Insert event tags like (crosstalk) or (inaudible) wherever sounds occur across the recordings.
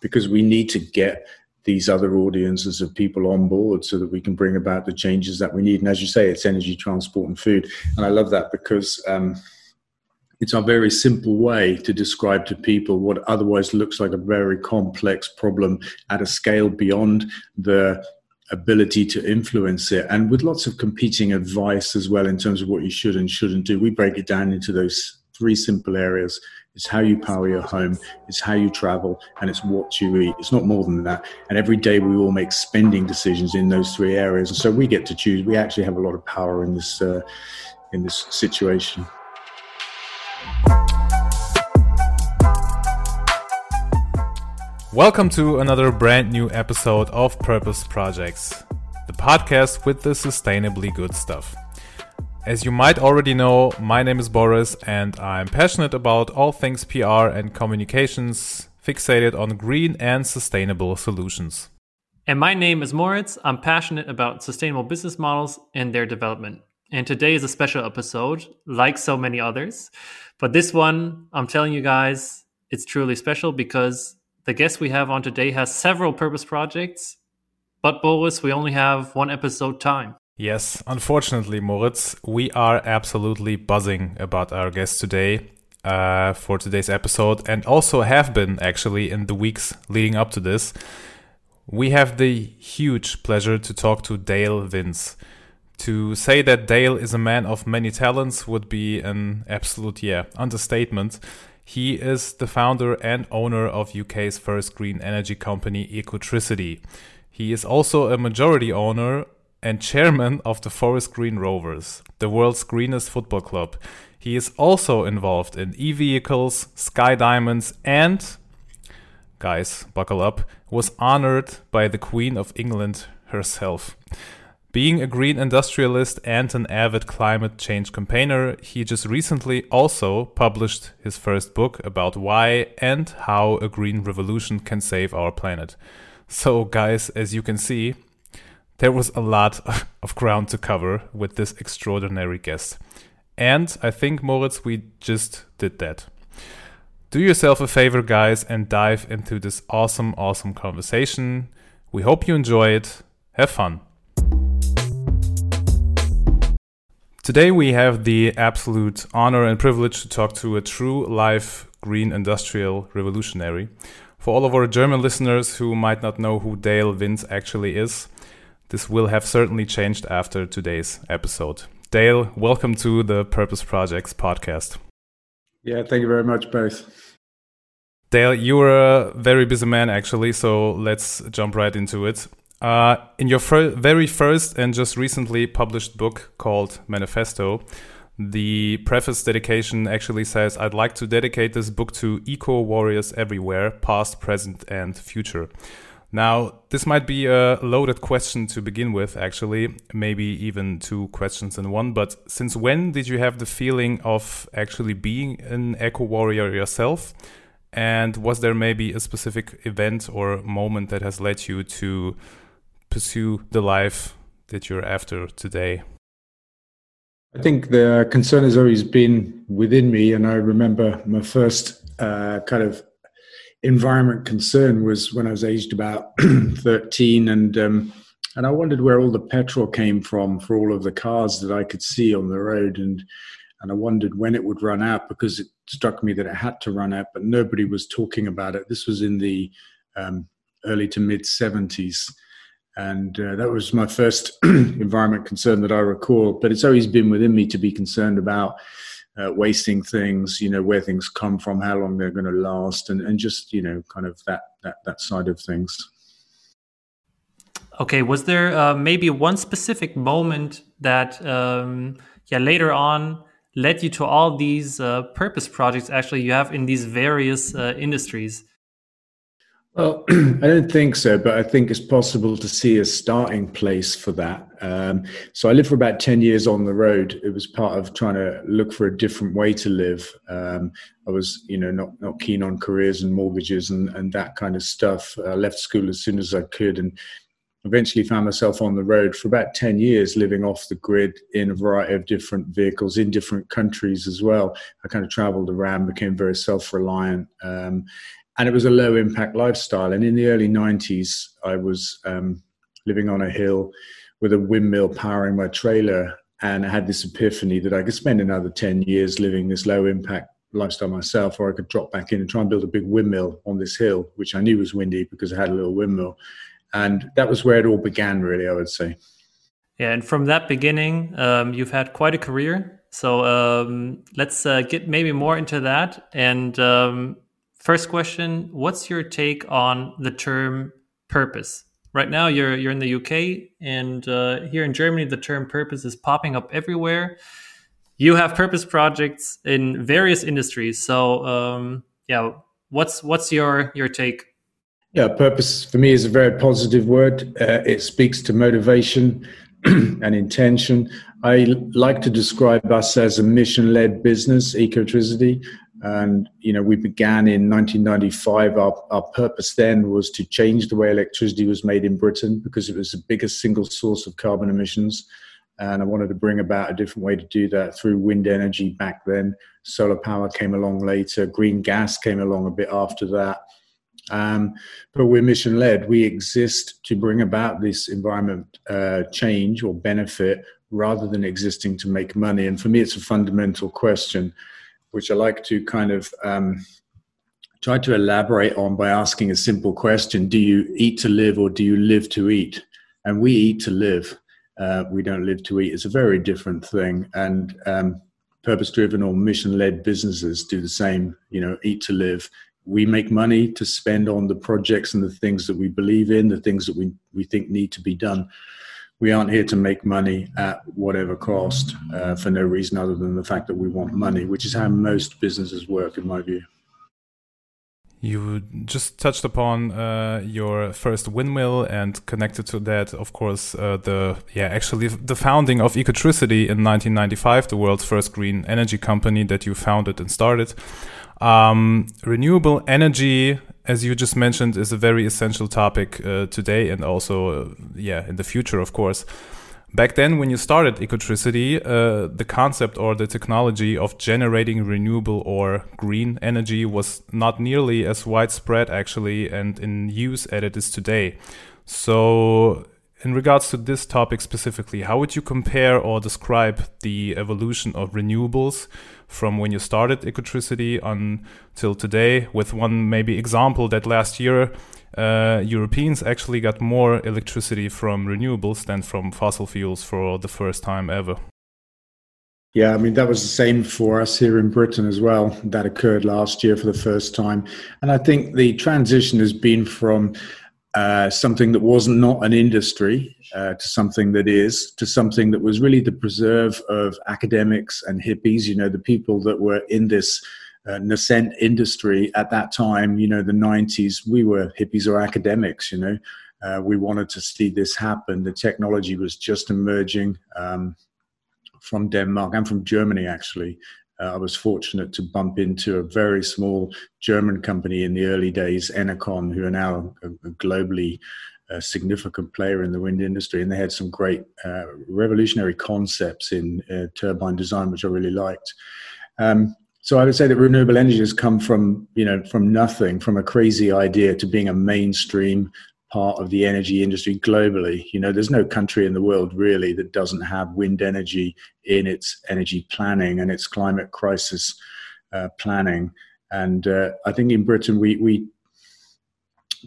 because we need to get these other audiences of people on board so that we can bring about the changes that we need. And as you say, it's energy, transport, and food. And I love that because um, it's a very simple way to describe to people what otherwise looks like a very complex problem at a scale beyond the ability to influence it and with lots of competing advice as well in terms of what you should and shouldn't do we break it down into those three simple areas it's how you power your home. It's how you travel and it's what you eat. It's not more than that. And every day we all make spending decisions in those three areas. And so we get to choose. We actually have a lot of power in this uh, in this situation. Welcome to another brand new episode of Purpose Projects, the podcast with the sustainably good stuff. As you might already know, my name is Boris and I'm passionate about all things PR and communications, fixated on green and sustainable solutions. And my name is Moritz. I'm passionate about sustainable business models and their development. And today is a special episode, like so many others. But this one, I'm telling you guys, it's truly special because the guest we have on today has several purpose projects, but Boris, we only have one episode time. Yes, unfortunately, Moritz, we are absolutely buzzing about our guest today uh, for today's episode, and also have been actually in the weeks leading up to this. We have the huge pleasure to talk to Dale Vince. To say that Dale is a man of many talents would be an absolute, yeah, understatement. He is the founder and owner of UK's first green energy company, Ecotricity. He is also a majority owner and chairman of the Forest Green Rovers, the world's greenest football club. He is also involved in e vehicles, sky diamonds, and, guys, buckle up, was honored by the Queen of England herself. Being a green industrialist and an avid climate change campaigner, he just recently also published his first book about why and how a green revolution can save our planet. So, guys, as you can see, there was a lot (laughs) of ground to cover with this extraordinary guest. And I think, Moritz, we just did that. Do yourself a favor, guys, and dive into this awesome, awesome conversation. We hope you enjoy it. Have fun. Today, we have the absolute honor and privilege to talk to a true life green industrial revolutionary. For all of our German listeners who might not know who Dale Vince actually is, this will have certainly changed after today's episode. Dale, welcome to the Purpose Projects podcast. Yeah, thank you very much, both. Dale, you're a very busy man, actually, so let's jump right into it. Uh, in your fir- very first and just recently published book called Manifesto, the preface dedication actually says, I'd like to dedicate this book to eco warriors everywhere, past, present, and future. Now, this might be a loaded question to begin with, actually, maybe even two questions in one. But since when did you have the feeling of actually being an eco warrior yourself? And was there maybe a specific event or moment that has led you to pursue the life that you're after today? I think the concern has always been within me, and I remember my first uh, kind of environment concern was when I was aged about (clears throat) thirteen, and um, and I wondered where all the petrol came from for all of the cars that I could see on the road, and and I wondered when it would run out because it struck me that it had to run out, but nobody was talking about it. This was in the um, early to mid seventies and uh, that was my first (clears throat) environment concern that I recall. But it's always been within me to be concerned about uh, wasting things, you know, where things come from, how long they're going to last, and, and just you know, kind of that that that side of things. Okay, was there uh, maybe one specific moment that, um, yeah, later on led you to all these uh, purpose projects? Actually, you have in these various uh, industries. Well, (clears throat) I don't think so, but I think it's possible to see a starting place for that. Um, so I lived for about 10 years on the road. It was part of trying to look for a different way to live. Um, I was, you know, not, not keen on careers and mortgages and, and that kind of stuff. I left school as soon as I could and eventually found myself on the road for about 10 years, living off the grid in a variety of different vehicles in different countries as well. I kind of traveled around, became very self reliant. Um, and it was a low impact lifestyle. And in the early 90s, I was um, living on a hill with a windmill powering my trailer. And I had this epiphany that I could spend another 10 years living this low impact lifestyle myself, or I could drop back in and try and build a big windmill on this hill, which I knew was windy because I had a little windmill. And that was where it all began, really, I would say. Yeah, and from that beginning, um, you've had quite a career. So um, let's uh, get maybe more into that. And um, first question: What's your take on the term purpose? Right now, you're you're in the UK, and uh, here in Germany, the term purpose is popping up everywhere. You have purpose projects in various industries. So um, yeah, what's what's your your take? Yeah, purpose for me is a very positive word. Uh, it speaks to motivation (clears throat) and intention. I like to describe us as a mission-led business, Ecotricity, and you know we began in 1995. Our, our purpose then was to change the way electricity was made in Britain because it was the biggest single source of carbon emissions, and I wanted to bring about a different way to do that through wind energy back then. Solar power came along later. Green gas came along a bit after that um, but we're mission led. We exist to bring about this environment uh, change or benefit rather than existing to make money. And for me, it's a fundamental question, which I like to kind of um, try to elaborate on by asking a simple question Do you eat to live or do you live to eat? And we eat to live. Uh, we don't live to eat. It's a very different thing. And um, purpose driven or mission led businesses do the same, you know, eat to live we make money to spend on the projects and the things that we believe in, the things that we, we think need to be done. We aren't here to make money at whatever cost uh, for no reason other than the fact that we want money, which is how most businesses work, in my view. You just touched upon uh, your first windmill and connected to that, of course, uh, the yeah actually the founding of Ecotricity in 1995, the world's first green energy company that you founded and started. Um, renewable energy, as you just mentioned, is a very essential topic uh, today and also, uh, yeah, in the future, of course. Back then, when you started Ecotricity, uh, the concept or the technology of generating renewable or green energy was not nearly as widespread, actually, and in use as it is today. So, in regards to this topic specifically, how would you compare or describe the evolution of renewables from when you started Ecotricity until today? With one maybe example that last year uh, Europeans actually got more electricity from renewables than from fossil fuels for the first time ever. Yeah, I mean, that was the same for us here in Britain as well. That occurred last year for the first time. And I think the transition has been from uh, something that was not an industry uh, to something that is, to something that was really the preserve of academics and hippies, you know, the people that were in this uh, nascent industry at that time, you know, the 90s, we were hippies or academics, you know. Uh, we wanted to see this happen. The technology was just emerging um, from Denmark and from Germany, actually. Uh, I was fortunate to bump into a very small German company in the early days, Enercon, who are now a, a globally uh, significant player in the wind industry, and they had some great uh, revolutionary concepts in uh, turbine design, which I really liked. Um, so I would say that renewable energy has come from you know from nothing, from a crazy idea to being a mainstream part of the energy industry globally. You know, there's no country in the world really that doesn't have wind energy in its energy planning and its climate crisis uh, planning. And uh, I think in Britain we we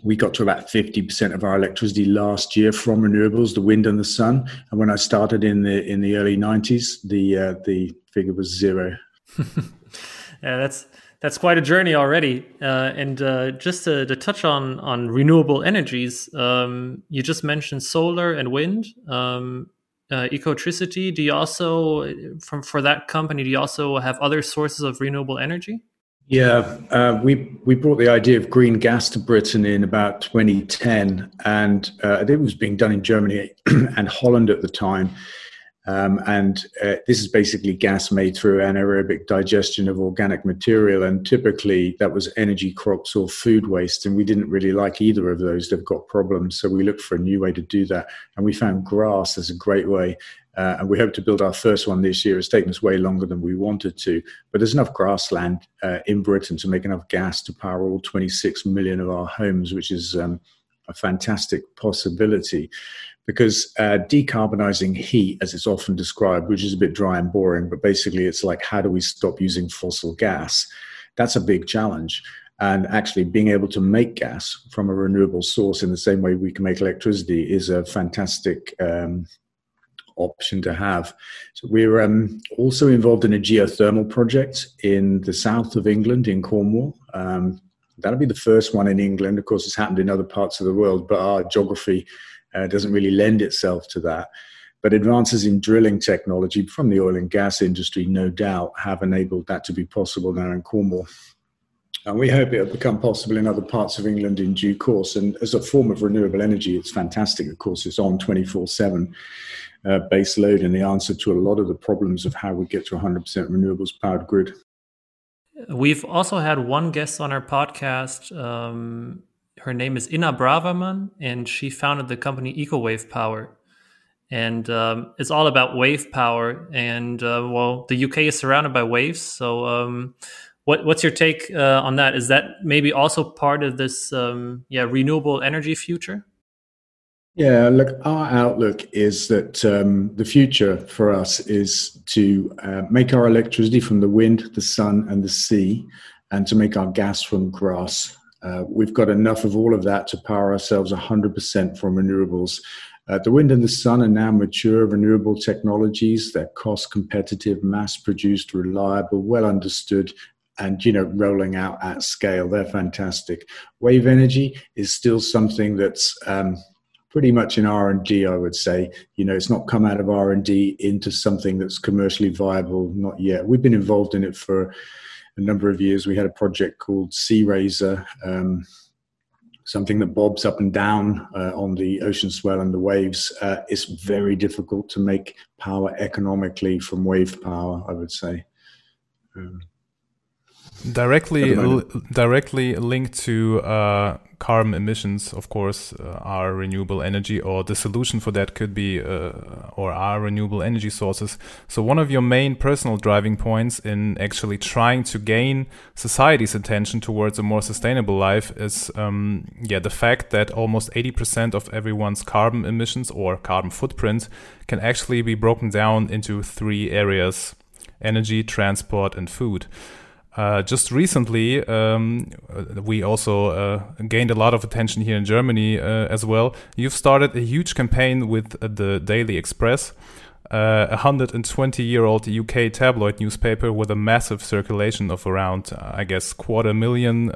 we got to about 50% of our electricity last year from renewables, the wind and the sun. And when I started in the in the early 90s, the uh, the figure was zero. (laughs) yeah, that's that's quite a journey already. Uh, and uh, just to, to, touch on on renewable energies, um, you just mentioned solar and wind. Um, uh, Ecotricity. Do you also, from for that company, do you also have other sources of renewable energy? Yeah, uh, we we brought the idea of green gas to Britain in about 2010, and uh, it was being done in Germany (clears throat) and Holland at the time. Um, and uh, this is basically gas made through anaerobic digestion of organic material. And typically that was energy crops or food waste. And we didn't really like either of those. They've got problems. So we looked for a new way to do that. And we found grass as a great way. Uh, and we hope to build our first one this year. It's taken us way longer than we wanted to, but there's enough grassland uh, in Britain to make enough gas to power all 26 million of our homes, which is um, a fantastic possibility. Because uh, decarbonizing heat, as it's often described, which is a bit dry and boring, but basically it's like how do we stop using fossil gas? That's a big challenge and actually being able to make gas from a renewable source in the same way we can make electricity is a fantastic um, option to have. So we're um, also involved in a geothermal project in the south of England, in Cornwall. Um, that'll be the first one in England. Of course, it's happened in other parts of the world, but our geography uh, doesn't really lend itself to that. But advances in drilling technology from the oil and gas industry, no doubt, have enabled that to be possible now in Cornwall. And we hope it'll become possible in other parts of England in due course. And as a form of renewable energy, it's fantastic. Of course, it's on 24 7 uh, base load and the answer to a lot of the problems of how we get to 100% renewables powered grid. We've also had one guest on our podcast. Um, her name is Inna Braverman, and she founded the company EcoWave Power. And um, it's all about wave power. And uh, well, the UK is surrounded by waves. So, um, what, what's your take uh, on that? Is that maybe also part of this um, yeah renewable energy future? Yeah, look, our outlook is that um, the future for us is to uh, make our electricity from the wind, the sun, and the sea, and to make our gas from grass. Uh, we've got enough of all of that to power ourselves 100% from renewables. Uh, the wind and the sun are now mature, renewable technologies. They're cost competitive, mass produced, reliable, well understood, and you know rolling out at scale they're fantastic wave energy is still something that's um, pretty much in r&d i would say. You know it's not come out of r&d into something that's commercially viable not yet. We've been involved in it for a number of years. We had a project called Searaser um, something that bobs up and down uh, on the ocean swell and the waves. Uh, it's very difficult to make power economically from wave power i would say. Um, Directly, directly linked to uh, carbon emissions, of course, uh, are renewable energy, or the solution for that could be, uh, or are renewable energy sources. So, one of your main personal driving points in actually trying to gain society's attention towards a more sustainable life is, um, yeah, the fact that almost 80% of everyone's carbon emissions or carbon footprint can actually be broken down into three areas energy, transport, and food. Uh, just recently, um, we also uh, gained a lot of attention here in Germany uh, as well. You've started a huge campaign with the Daily Express, uh, a 120 year old UK tabloid newspaper with a massive circulation of around, uh, I guess, quarter million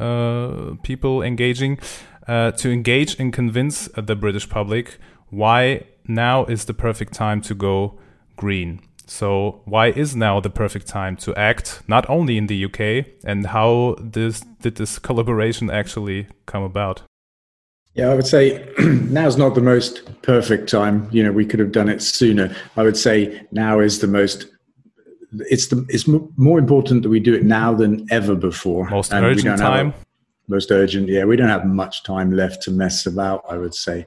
people engaging, to engage and convince the British public why now is the perfect time to go green. So why is now the perfect time to act not only in the UK and how this did this collaboration actually come about? Yeah, I would say (clears throat) now's not the most perfect time. You know, we could have done it sooner. I would say now is the most it's the it's more important that we do it now than ever before. Most and urgent time. most urgent, yeah. We don't have much time left to mess about. I would say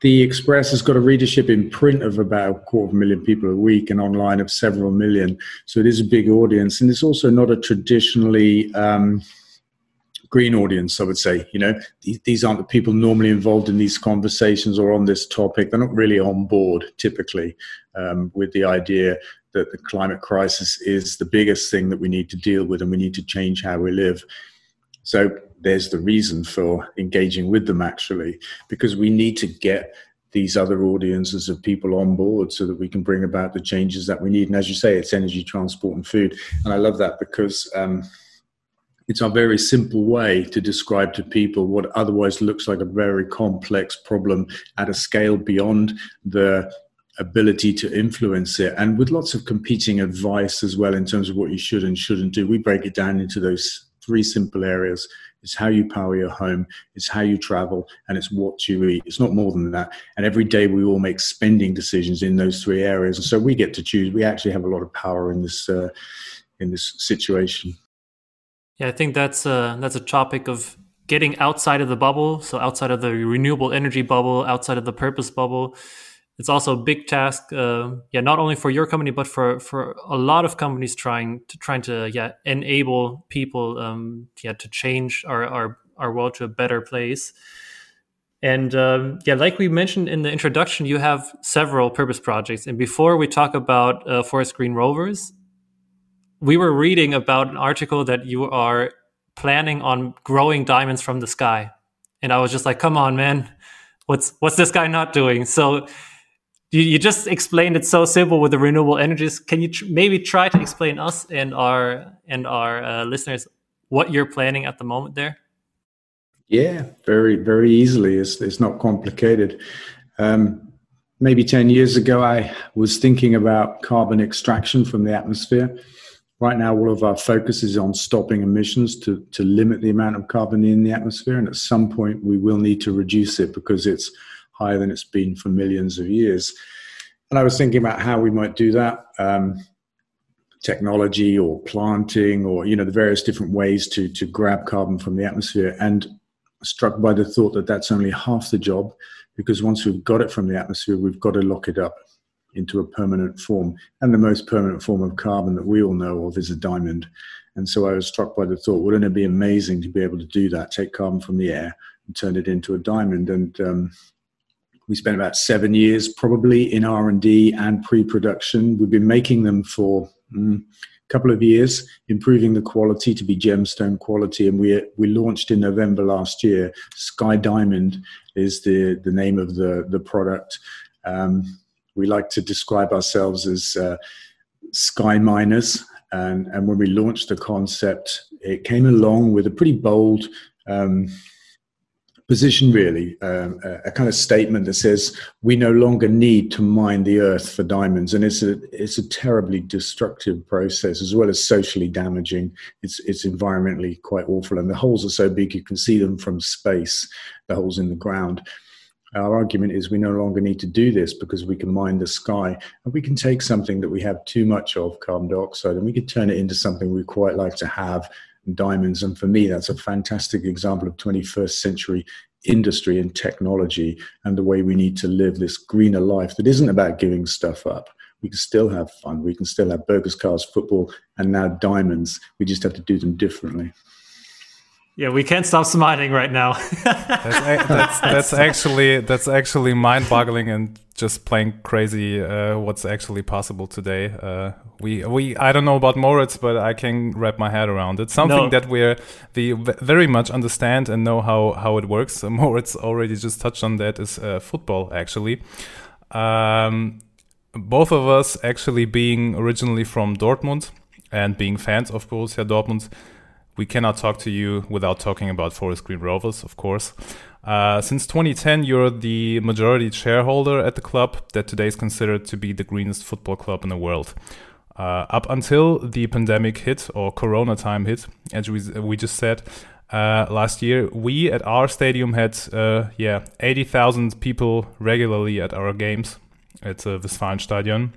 the Express has got a readership in print of about a quarter of a million people a week and online of several million. So it is a big audience. And it's also not a traditionally um, green audience, I would say. You know, these, aren't the people normally involved in these conversations or on this topic. They're not really on board typically um, with the idea that the climate crisis is the biggest thing that we need to deal with and we need to change how we live. So there's the reason for engaging with them actually, because we need to get these other audiences of people on board so that we can bring about the changes that we need. And as you say, it's energy, transport, and food. And I love that because um, it's a very simple way to describe to people what otherwise looks like a very complex problem at a scale beyond the ability to influence it and with lots of competing advice as well in terms of what you should and shouldn't do we break it down into those three simple areas. It's how you power your home, it's how you travel, and it's what you eat. It's not more than that. And every day we all make spending decisions in those three areas. And so we get to choose. We actually have a lot of power in this uh, in this situation. Yeah, I think that's a, that's a topic of getting outside of the bubble. So outside of the renewable energy bubble, outside of the purpose bubble, it's also a big task. Uh, yeah, not only for your company, but for for a lot of companies trying to trying to yeah enable people um, yeah to change our our our world to a better place. And um, yeah, like we mentioned in the introduction, you have several purpose projects. And before we talk about uh, Forest Green Rovers, we were reading about an article that you are planning on growing diamonds from the sky. And I was just like, come on, man, what's what's this guy not doing? So you, you just explained it so simple with the renewable energies. Can you tr maybe try to explain us and our and our uh, listeners what you're planning at the moment there? Yeah, very very easily. It's it's not complicated. Um, maybe ten years ago, I was thinking about carbon extraction from the atmosphere Right now, all of our focus is on stopping emissions to, to limit the amount of carbon in the atmosphere. And at some point, we will need to reduce it because it's higher than it's been for millions of years. And I was thinking about how we might do that. Um, technology or planting or you know the various different ways to to grab carbon from the atmosphere and struck by the thought that that's only half the job because once we've got it from the atmosphere we've got to lock it up into a permanent form. And the most permanent form of carbon that we all know of is a diamond. And so I was struck by the thought, wouldn't it be amazing to be able to do that, take carbon from the air and turn it into a diamond? And um, we spent about seven years probably in R&D and pre-production. We've been making them for mm, a couple of years, improving the quality to be gemstone quality. And we, we launched in November last year. Sky Diamond is the, the name of the, the product. Um, we like to describe ourselves as uh, sky miners. And, and when we launched the concept, it came along with a pretty bold um, position, really, um, a, a, kind of statement that says we no longer need to mine the earth for diamonds, and it's a it's a terribly destructive process as well as socially damaging. It's it's environmentally quite awful, and the holes are so big you can see them from space. The holes in the ground. Our argument is we no longer need to do this because we can mine the sky and we can take something that we have too much of, carbon dioxide, and we can turn it into something we quite like to have, diamonds. And for me, that's a fantastic example of 21st century industry and technology and the way we need to live this greener life that isn't about giving stuff up. We can still have fun. We can still have burgers, cars, football, and now diamonds. We just have to do them differently. Yeah, we can't stop smiling right now. (laughs) (laughs) that's, that's, that's, actually that's actually mind-boggling and just plain crazy. Uh, what's actually possible today? Uh, we we I don't know about Moritz, but I can wrap my head around it. Something no. that we're the very much understand and know how how it works. (laughs) Moritz already just touched on that is uh, football actually. Um, both of us actually being originally from Dortmund and being fans of Borussia Dortmund we cannot talk to you without talking about Forest Green Rovers, of course. Uh, since 2010, you're the majority shareholder at the club that today is considered to be the greenest football club in the world. Uh, up until the pandemic hit or Corona time hit, as we, we just said uh, last year, we at our stadium had uh, yeah 80,000 people regularly at our games at the Westfalenstadion.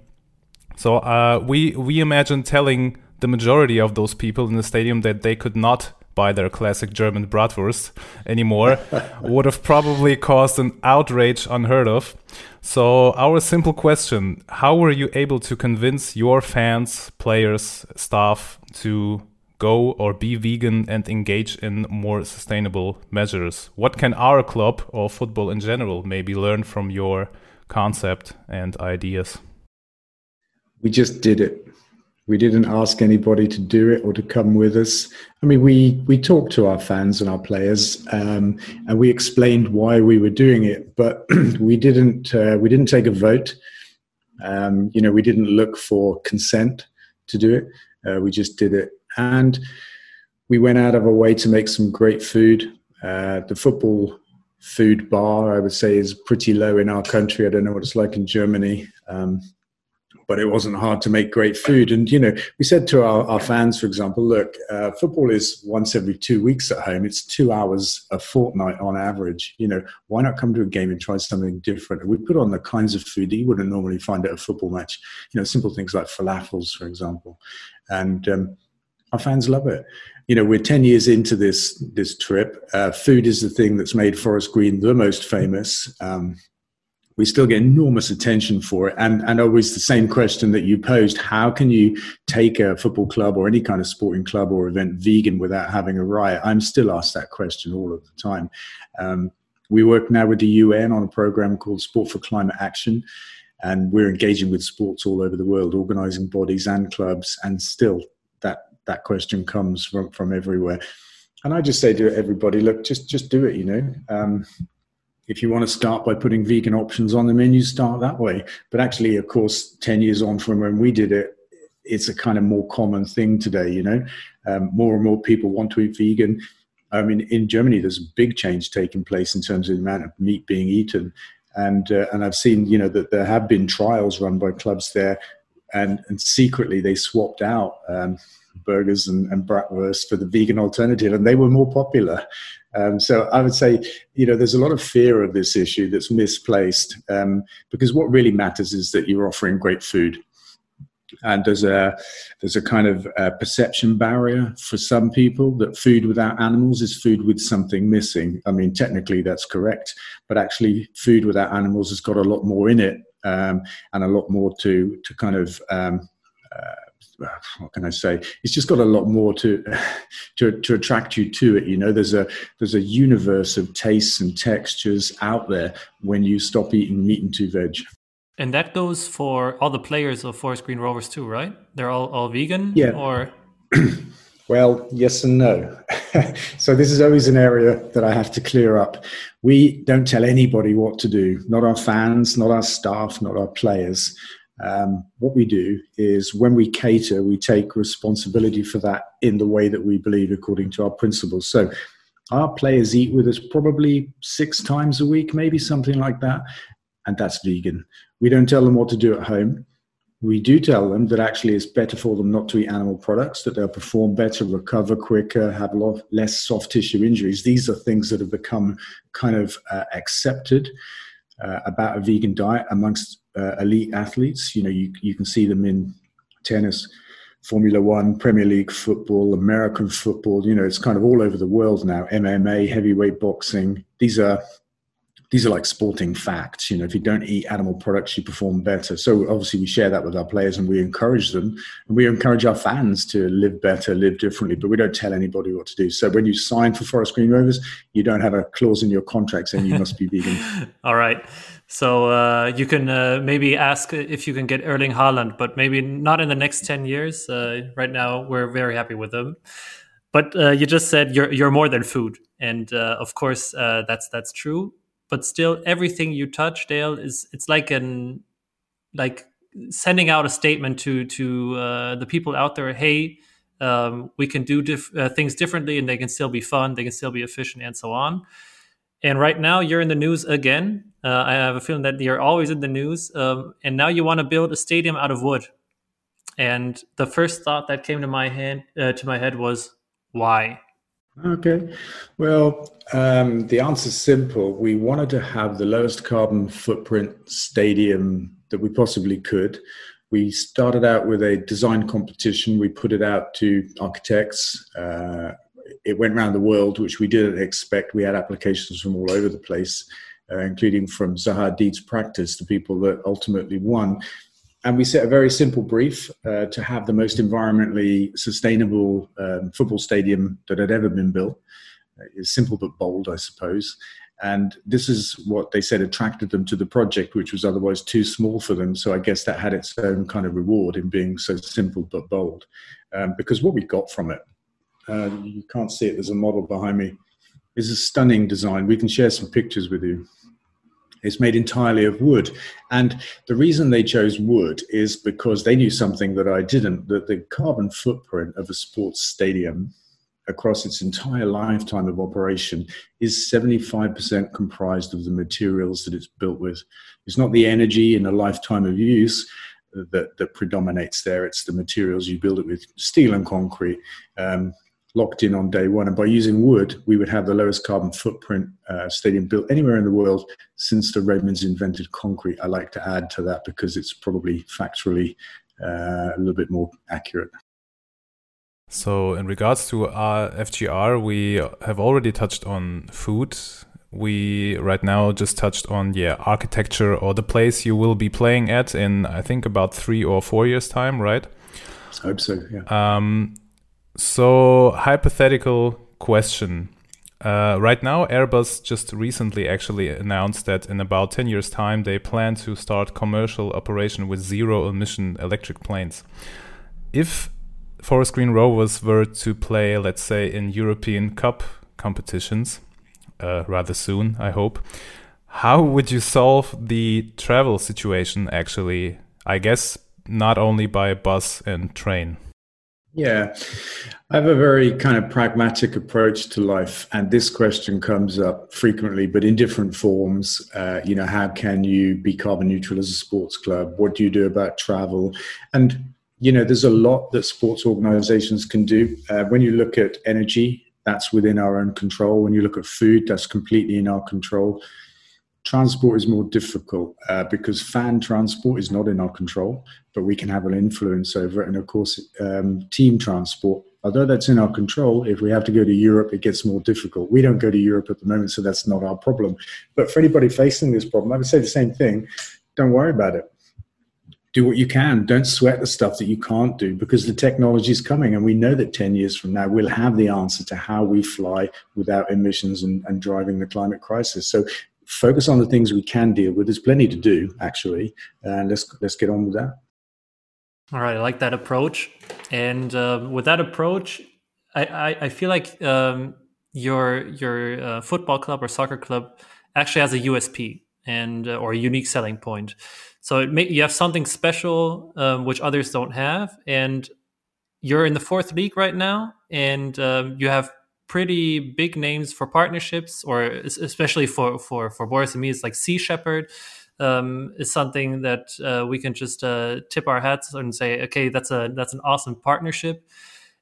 So uh, we we imagine telling the majority of those people in the stadium that they could not buy their classic German bratwurst anymore (laughs) would have probably caused an outrage unheard of. So, our simple question how were you able to convince your fans, players, staff to go or be vegan and engage in more sustainable measures? What can our club or football in general maybe learn from your concept and ideas? We just did it we didn't ask anybody to do it or to come with us. I mean, we we talked to our fans and our players, um, and we explained why we were doing it, but (clears throat) we didn't uh, we didn't take a vote. Um, you know, we didn't look for consent to do it. Uh, we just did it, and we went out of our way to make some great food. Uh, the football food bar, I would say, is pretty low in our country. I don't know what it's like in Germany. Um, but it wasn't hard to make great food. And, you know, we said to our, our fans, for example, look, uh, football is once every two weeks at home. It's two hours a fortnight on average. You know, why not come to a game and try something different? We put on the kinds of food that you wouldn't normally find at a football match. You know, simple things like falafels, for example. And um, our fans love it. You know, we're 10 years into this, this trip. Uh, food is the thing that's made Forest Green the most famous. Um, we still get enormous attention for it. And, and always the same question that you posed how can you take a football club or any kind of sporting club or event vegan without having a riot? I'm still asked that question all of the time. Um, we work now with the UN on a program called Sport for Climate Action. And we're engaging with sports all over the world, organizing bodies and clubs, and still that that question comes from, from everywhere. And I just say to everybody, look, just just do it. You know, um, if you want to start by putting vegan options on the menu, start that way. But actually, of course, 10 years on from when we did it, it's a kind of more common thing today, you know. Um, more and more people want to eat vegan. I mean, in Germany, there's a big change taking place in terms of the amount of meat being eaten. And, uh, and I've seen, you know, that there have been trials run by clubs there, and, and secretly they swapped out um, burgers and, and bratwurst for the vegan alternative, and they were more popular. Um, so I would say, you know, there's a lot of fear of this issue that's misplaced um, because what really matters is that you're offering great food. And there's a there's a kind of a perception barrier for some people that food without animals is food with something missing. I mean, technically that's correct, but actually, food without animals has got a lot more in it um, and a lot more to to kind of um, uh, what can I say? It's just got a lot more to, to to attract you to it. You know, there's a there's a universe of tastes and textures out there when you stop eating meat and two veg. And that goes for all the players of Forest Green Rovers too, right? They're all all vegan, yeah. Or (clears throat) well, yes and no. (laughs) so this is always an area that I have to clear up. We don't tell anybody what to do, not our fans, not our staff, not our players. Um, what we do is when we cater, we take responsibility for that in the way that we believe according to our principles. So our players eat with us probably six times a week, maybe something like that, and that's vegan. We don't tell them what to do at home. We do tell them that actually it's better for them not to eat animal products, that they'll perform better, recover quicker, have less soft tissue injuries. These are things that have become kind of uh, accepted uh, about a vegan diet amongst uh, elite athletes. You know, you, you can see them in tennis, Formula One, Premier League football, American football. You know, it's kind of all over the world now. MMA, heavyweight boxing. These are these are like sporting facts. You know, if you don't eat animal products, you perform better. So obviously, we share that with our players and we encourage them, and we encourage our fans to live better, live differently. But we don't tell anybody what to do. So when you sign for Forest Green Rovers, you don't have a clause in your contract saying you must be (laughs) vegan. All right. So uh, you can uh, maybe ask if you can get Erling Haaland, but maybe not in the next ten years. Uh, right now, we're very happy with him. But uh, you just said you're you're more than food, and uh, of course uh, that's that's true but still everything you touch dale is it's like an like sending out a statement to to uh, the people out there hey um, we can do dif- uh, things differently and they can still be fun they can still be efficient and so on. And right now you're in the news again. Uh, i have a feeling that you're always in the news um, and now you want to build a stadium out of wood. And the first thought that came to my hand uh, to my head was why Okay. Well, um, the answer is simple. We wanted to have the lowest carbon footprint stadium that we possibly could. We started out with a design competition. We put it out to architects. Uh, it went around the world, which we didn't expect. We had applications from all over the place, uh, including from Zaha Hadid's practice, the people that ultimately won and we set a very simple brief uh, to have the most environmentally sustainable um, football stadium that had ever been built. Uh, it's simple but bold, I suppose. And this is what they said attracted them to the project, which was otherwise too small for them. So I guess that had its own kind of reward in being so simple but bold. Um, because what we got from it, uh, you can't see it, there's a model behind me, is a stunning design. We can share some pictures with you. It's made entirely of wood. And the reason they chose wood is because they knew something that I didn't that the carbon footprint of a sports stadium across its entire lifetime of operation is 75% comprised of the materials that it's built with. It's not the energy in a lifetime of use that, that predominates there, it's the materials you build it with steel and concrete. Um, locked in on day one. And by using wood, we would have the lowest carbon footprint uh, stadium built anywhere in the world since the Romans invented concrete. I like to add to that because it's probably factually uh, a little bit more accurate. So, in regards to our FGR, we have already touched on food, we right now just touched on yeah architecture or the place you will be playing at in I think about three or four years time, right? I hope so. Yeah. Um, so hypothetical question. Uh, right now, Airbus just recently actually announced that in about 10 years' time, they plan to start commercial operation with zero emission electric planes. If Forest Green Rovers were to play, let's say, in European Cup competitions uh, rather soon, I hope, how would you solve the travel situation actually? I guess not only by bus and train. Yeah, I have a very kind of pragmatic approach to life, and this question comes up frequently, but in different forms. Uh, you know, how can you be carbon neutral as a sports club? What do you do about travel? And you know, there's a lot that sports organizations can do. Uh, when you look at energy, that's within our own control. When you look at food, that's completely in our control. Transport is more difficult uh, because fan transport is not in our control, but we can have an influence over it. And of course, um, team transport, although that's in our control, if we have to go to Europe, it gets more difficult. We don't go to Europe at the moment, so that's not our problem. But for anybody facing this problem, I would say the same thing don't worry about it do what you can. Don't sweat the stuff that you can't do because the technology is coming. And we know that 10 years from now, we'll have the answer to how we fly without emissions and, and driving the climate crisis. So focus on the things we can deal with. There's plenty to do, actually. And let's, let's get on with that. All right. I like that approach. And uh, with that approach, I, I, I feel like um, your, your uh, football club or soccer club actually has a USP and uh, or a unique selling point. So may, you have something special um, which others don't have, and you're in the fourth league right now, and um, you have pretty big names for partnerships, or especially for for for Boris and me, it's like Sea Shepherd. Um, is something that uh, we can just uh, tip our hats and say, okay, that's a that's an awesome partnership.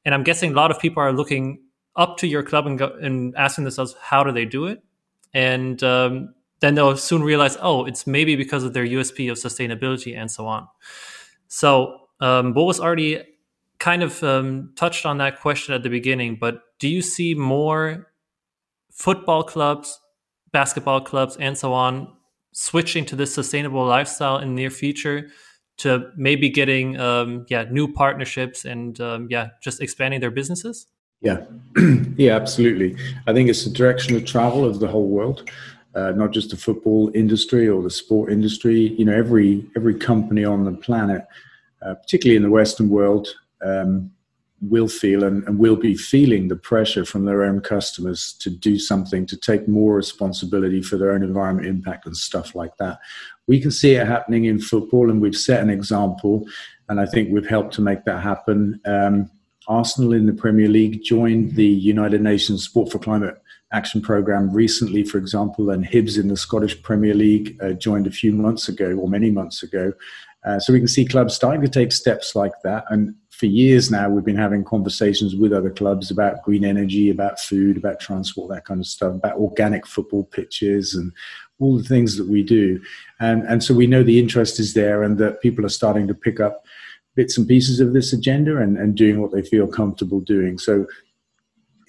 And I'm guessing a lot of people are looking up to your club and, go, and asking themselves, how do they do it? And um, then they'll soon realize, oh, it's maybe because of their USP of sustainability and so on. So, um, Bo was already kind of um, touched on that question at the beginning, but do you see more football clubs, basketball clubs, and so on switching to this sustainable lifestyle in the near future to maybe getting um, yeah new partnerships and um, yeah just expanding their businesses? Yeah, (clears throat) yeah, absolutely. I think it's the direction of travel of the whole world uh, not just the football industry or the sport industry. You know, every every company on the planet, uh, particularly in the Western world, um, will feel and, and, will be feeling the pressure from their own customers to do something, to take more responsibility for their own environment impact and stuff like that. We can see it happening in football, and we've set an example, and I think we've helped to make that happen. Um, Arsenal in the Premier League joined the United Nations Sport for Climate action program recently, for example, and Hibs in the Scottish Premier League uh, joined a few months ago or many months ago. Uh, so we can see clubs starting to take steps like that. And for years now, we've been having conversations with other clubs about green energy, about food, about transport, that kind of stuff, about organic football pitches and all the things that we do. And, and so we know the interest is there and that people are starting to pick up bits and pieces of this agenda and, and doing what they feel comfortable doing. So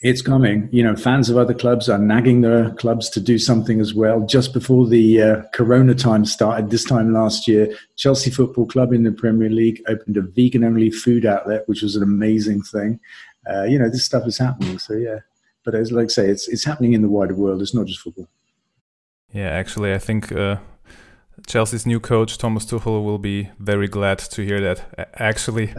it's coming. You know, fans of other clubs are nagging their clubs to do something as well. Just before the uh, Corona time started, this time last year, Chelsea Football Club in the Premier League opened a vegan-only food outlet, which was an amazing thing. Uh, you know, this stuff is happening. So yeah, but as like I say, it's it's happening in the wider world. It's not just football. Yeah, actually, I think. Uh... Chelsea's new coach Thomas Tuchel will be very glad to hear that. Actually,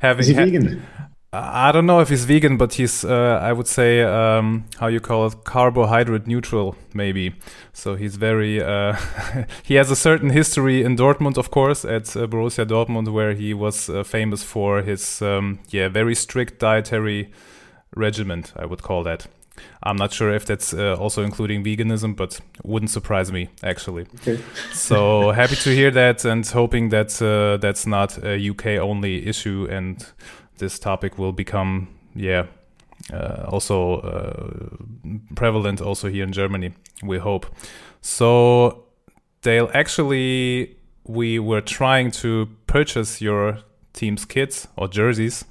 having (laughs) is he vegan? I don't know if he's vegan, but he's, uh, I would say, um, how you call it, carbohydrate neutral, maybe. So he's very, uh, (laughs) he has a certain history in Dortmund, of course, at uh, Borussia Dortmund, where he was uh, famous for his, um, yeah, very strict dietary regiment, I would call that. I'm not sure if that's uh, also including veganism, but wouldn't surprise me actually. Okay. (laughs) so happy to hear that, and hoping that uh, that's not a UK only issue, and this topic will become, yeah, uh, also uh, prevalent also here in Germany. We hope. So, Dale, actually, we were trying to purchase your team's kits or jerseys.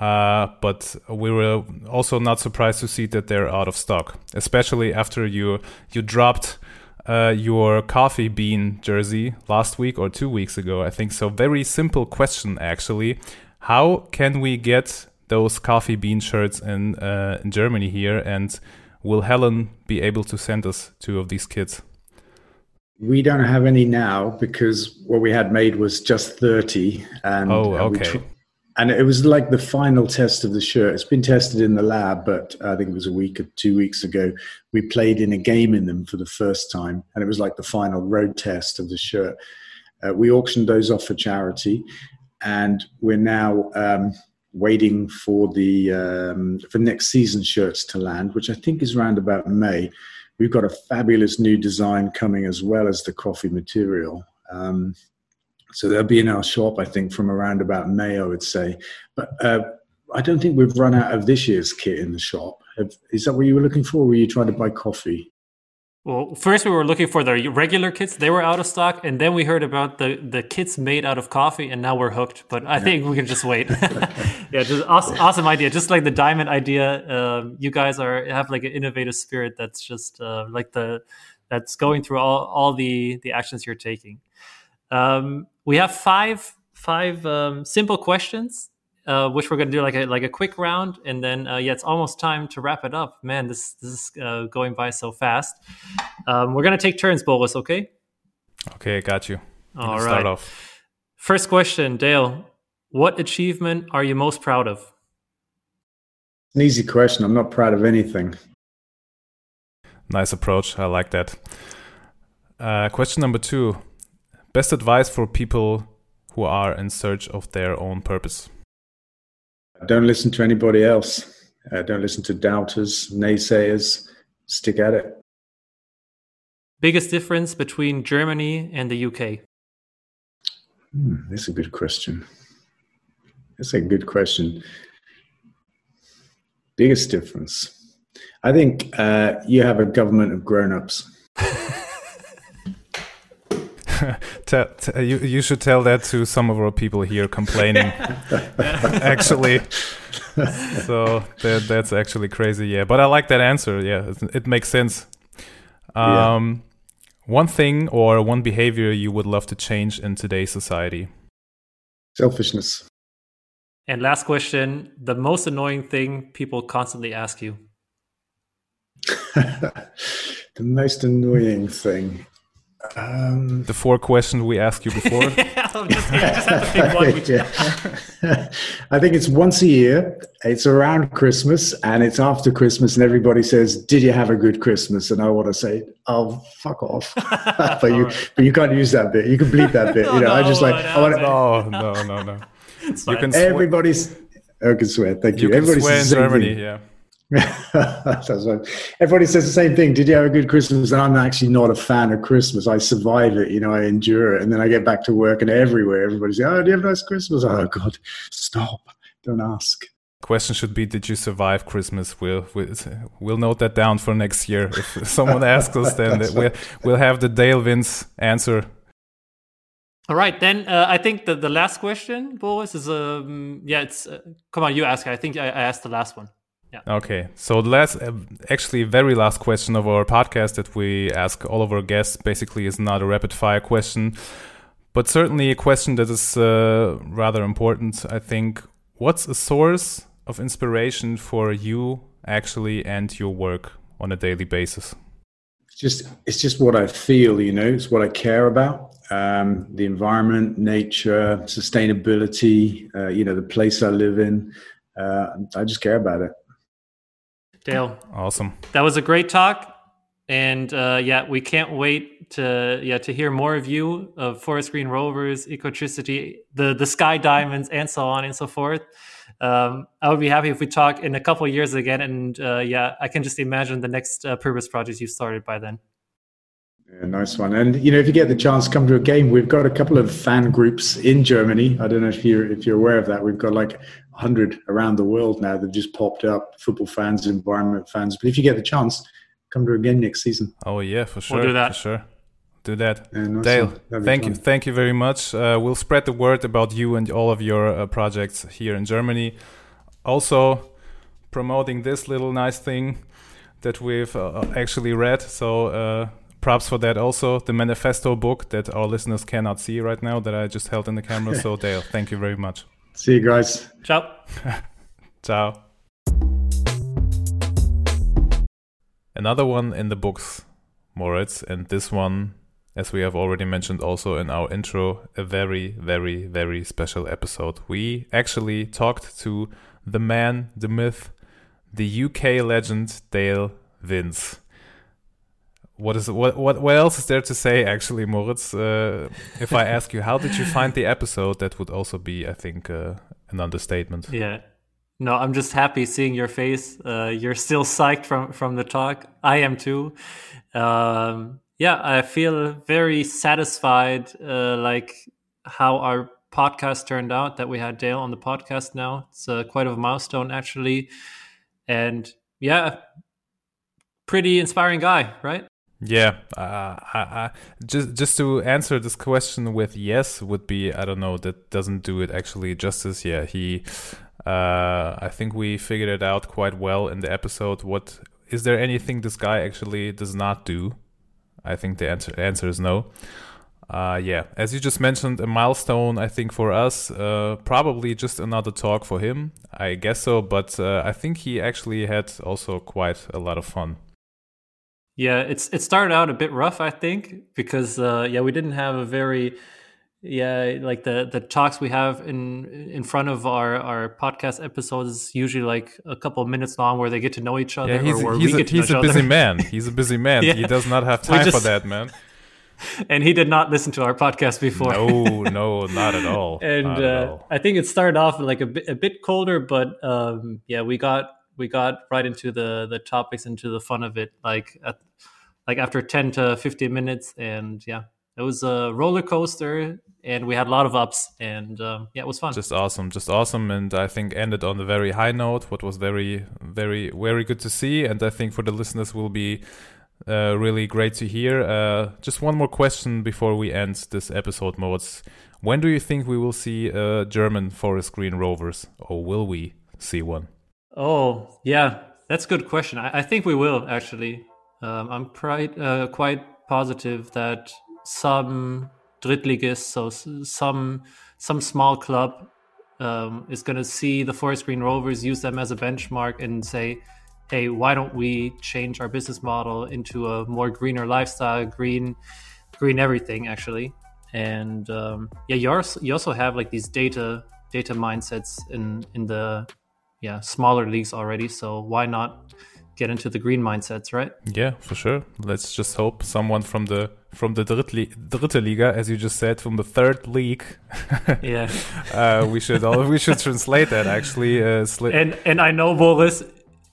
Uh, but we were also not surprised to see that they're out of stock, especially after you you dropped uh, your coffee bean jersey last week or two weeks ago, I think. So very simple question actually: How can we get those coffee bean shirts in uh, in Germany here? And will Helen be able to send us two of these kits? We don't have any now because what we had made was just 30. And, oh, okay. And, and it was like the final test of the shirt. It's been tested in the lab, but I think it was a week or two weeks ago. We played in a game in them for the first time, and it was like the final road test of the shirt. Uh, we auctioned those off for charity, and we're now um, waiting for the um, for next season shirts to land, which I think is around about May. We've got a fabulous new design coming as well as the coffee material. Um, so they'll be in our shop, I think, from around about May, I would say. But uh, I don't think we've run out of this year's kit in the shop. Have, is that what you were looking for? Or were you trying to buy coffee? Well, first we were looking for the regular kits; they were out of stock, and then we heard about the the kits made out of coffee, and now we're hooked. But I yeah. think we can just wait. (laughs) (laughs) yeah, just awesome, awesome idea. Just like the diamond idea, um, you guys are have like an innovative spirit that's just uh, like the that's going through all all the the actions you're taking. Um, we have five five um, simple questions uh, which we're going to do like a like a quick round, and then uh, yeah, it's almost time to wrap it up. Man, this this is uh, going by so fast. Um, we're going to take turns, Boris. Okay. Okay, got you. you All right. Start off. First question, Dale. What achievement are you most proud of? An easy question. I'm not proud of anything. Nice approach. I like that. Uh, question number two. Best advice for people who are in search of their own purpose. Don't listen to anybody else. Uh, don't listen to doubters, naysayers. Stick at it. Biggest difference between Germany and the UK? Hmm, that's a good question. That's a good question. Biggest difference. I think uh, you have a government of grown ups. (laughs) (laughs) tell, tell, you, you should tell that to some of our people here complaining. (laughs) actually, so that that's actually crazy. Yeah, but I like that answer. Yeah, it, it makes sense. Um, yeah. One thing or one behavior you would love to change in today's society? Selfishness. And last question: the most annoying thing people constantly ask you. (laughs) the most annoying thing. Um, the four questions we asked you before. (laughs) (laughs) I think it's once a year. It's around Christmas and it's after Christmas, and everybody says, "Did you have a good Christmas?" And I want to say, "Oh, fuck off!" (laughs) but you, right. but you can't use that bit. You can bleep that bit. You know, no, I just like, I want to. No, no, no, no. you can. Everybody's. I can swear. Thank you. you Everybody's swear in Germany. Yeah. Everybody says the same thing. Did you have a good Christmas? And I'm actually not a fan of Christmas. I survive it, you know, I endure it. And then I get back to work and everywhere everybody's like, oh, do you have a nice Christmas? Oh, God, stop. Don't ask. Question should be, did you survive Christmas? We'll, we'll, we'll note that down for next year. If (laughs) someone asks us, then we'll, we'll have the Dale Vince answer all right, then uh, I think the, the last question, Boris, is um yeah, it's uh, come on, you ask. I think I, I asked the last one. Yeah. Okay. So the last, uh, actually, very last question of our podcast that we ask all of our guests basically is not a rapid fire question, but certainly a question that is uh, rather important. I think. What's a source of inspiration for you actually and your work on a daily basis? It's just it's just what I feel. You know, it's what I care about. Um, the environment, nature, sustainability. Uh, you know, the place I live in. Uh, I just care about it. Dale. Awesome. That was a great talk. And uh, yeah, we can't wait to yeah to hear more of you of Forest Green Rovers, Ecotricity, the the Sky Diamonds, and so on and so forth. Um, I would be happy if we talk in a couple years again. And uh, yeah, I can just imagine the next uh, purpose project you started by then. Yeah, nice one. And you know, if you get the chance, come to a game. We've got a couple of fan groups in Germany. I don't know if you're if you're aware of that. We've got like hundred around the world now that just popped up. Football fans, environment fans. But if you get the chance, come to a game next season. Oh yeah, for sure. We'll do that. For sure. Do that, yeah, Dale. Thank fun. you, thank you very much. Uh, we'll spread the word about you and all of your uh, projects here in Germany. also promoting this little nice thing that we've uh, actually read. So uh, props for that also. The manifesto book that our listeners cannot see right now that I just held in the camera. (laughs) so Dale, thank you very much. See you guys. Ciao. (laughs) Ciao. Another one in the books, Moritz, and this one, as we have already mentioned also in our intro, a very, very, very special episode. We actually talked to the man, the myth, the UK legend Dale Vince. What is what what what else is there to say actually, Moritz? Uh, if I ask you, how did you find the episode? That would also be, I think, uh, an understatement. Yeah. No, I'm just happy seeing your face. Uh, you're still psyched from from the talk. I am too. Um, yeah, I feel very satisfied. Uh, like how our podcast turned out. That we had Dale on the podcast now. It's uh, quite a milestone actually, and yeah, pretty inspiring guy, right? Yeah, uh, I, I, just just to answer this question with yes would be I don't know that doesn't do it actually justice. Yeah, he, uh, I think we figured it out quite well in the episode. What is there anything this guy actually does not do? I think the answer answer is no. Uh, yeah, as you just mentioned, a milestone I think for us. Uh, probably just another talk for him. I guess so, but uh, I think he actually had also quite a lot of fun. Yeah, it's it started out a bit rough, I think, because uh, yeah, we didn't have a very yeah like the the talks we have in in front of our our podcast episodes usually like a couple of minutes long where they get to know each other. Yeah, he's, he's a, he's a busy other. man. He's a busy man. yeah. (laughs) He does not have (laughs) time just, for that, man. (laughs) And he did not listen to our podcast before. No, no, not at all. and uh, at all. I think it started off like a bit a bit colder, but um, yeah, we got we got right into the the topics into the fun of it like at, like after 10 to 15 minutes. And yeah it was a roller coaster and we had a lot of ups and um, yeah it was fun. Just awesome just awesome. And i think ended on a very high note what was very very very good to see. And i think for the listeners will be uh, really great to hear. Uh, just one more question before we end this episode modes when do you think we will see uh, german forest green rovers? Or will we see one Oh, yeah, that's a good question. I, I think we will actually. Um, I'm quite uh, quite positive that some Drittligist, so some some small club, um, is going to see the Forest Green Rovers, use them as a benchmark, and say, "Hey, why don't we change our business model into a more greener lifestyle, green, green everything, actually?" And um, yeah, you also, you also have like these data data mindsets in in the yeah smaller leagues already. So why not get into the green mindsets, right? Yeah, for sure. Let's just hope someone from the from the Dritte, Dritte Liga, as you just said, from the third league. (laughs) yeah, uh, we should all, we should translate that actually. Uh, and and I know Boris.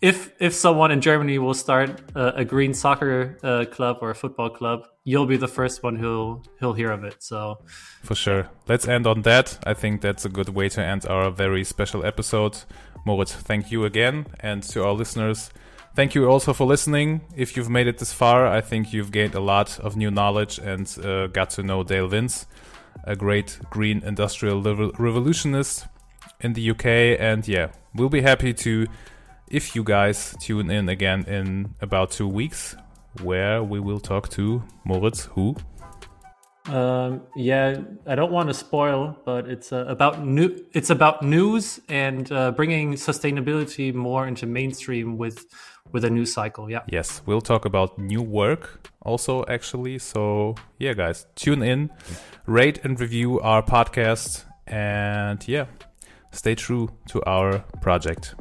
If if someone in Germany will start uh, a green soccer uh, club or a football club, you'll be the first one who'll who'll hear of it. So, for sure, let's end on that. I think that's a good way to end our very special episode. Moritz, thank you again. And to our listeners, thank you also for listening. If you've made it this far, I think you've gained a lot of new knowledge and uh, got to know Dale Vince, a great green industrial revolutionist in the UK. And yeah, we'll be happy to, if you guys tune in again in about two weeks, where we will talk to Moritz, who um, yeah, I don't want to spoil, but it's uh, about new. It's about news and uh, bringing sustainability more into mainstream with with a new cycle. Yeah. Yes, we'll talk about new work also actually. So yeah, guys, tune in, rate and review our podcast, and yeah, stay true to our project.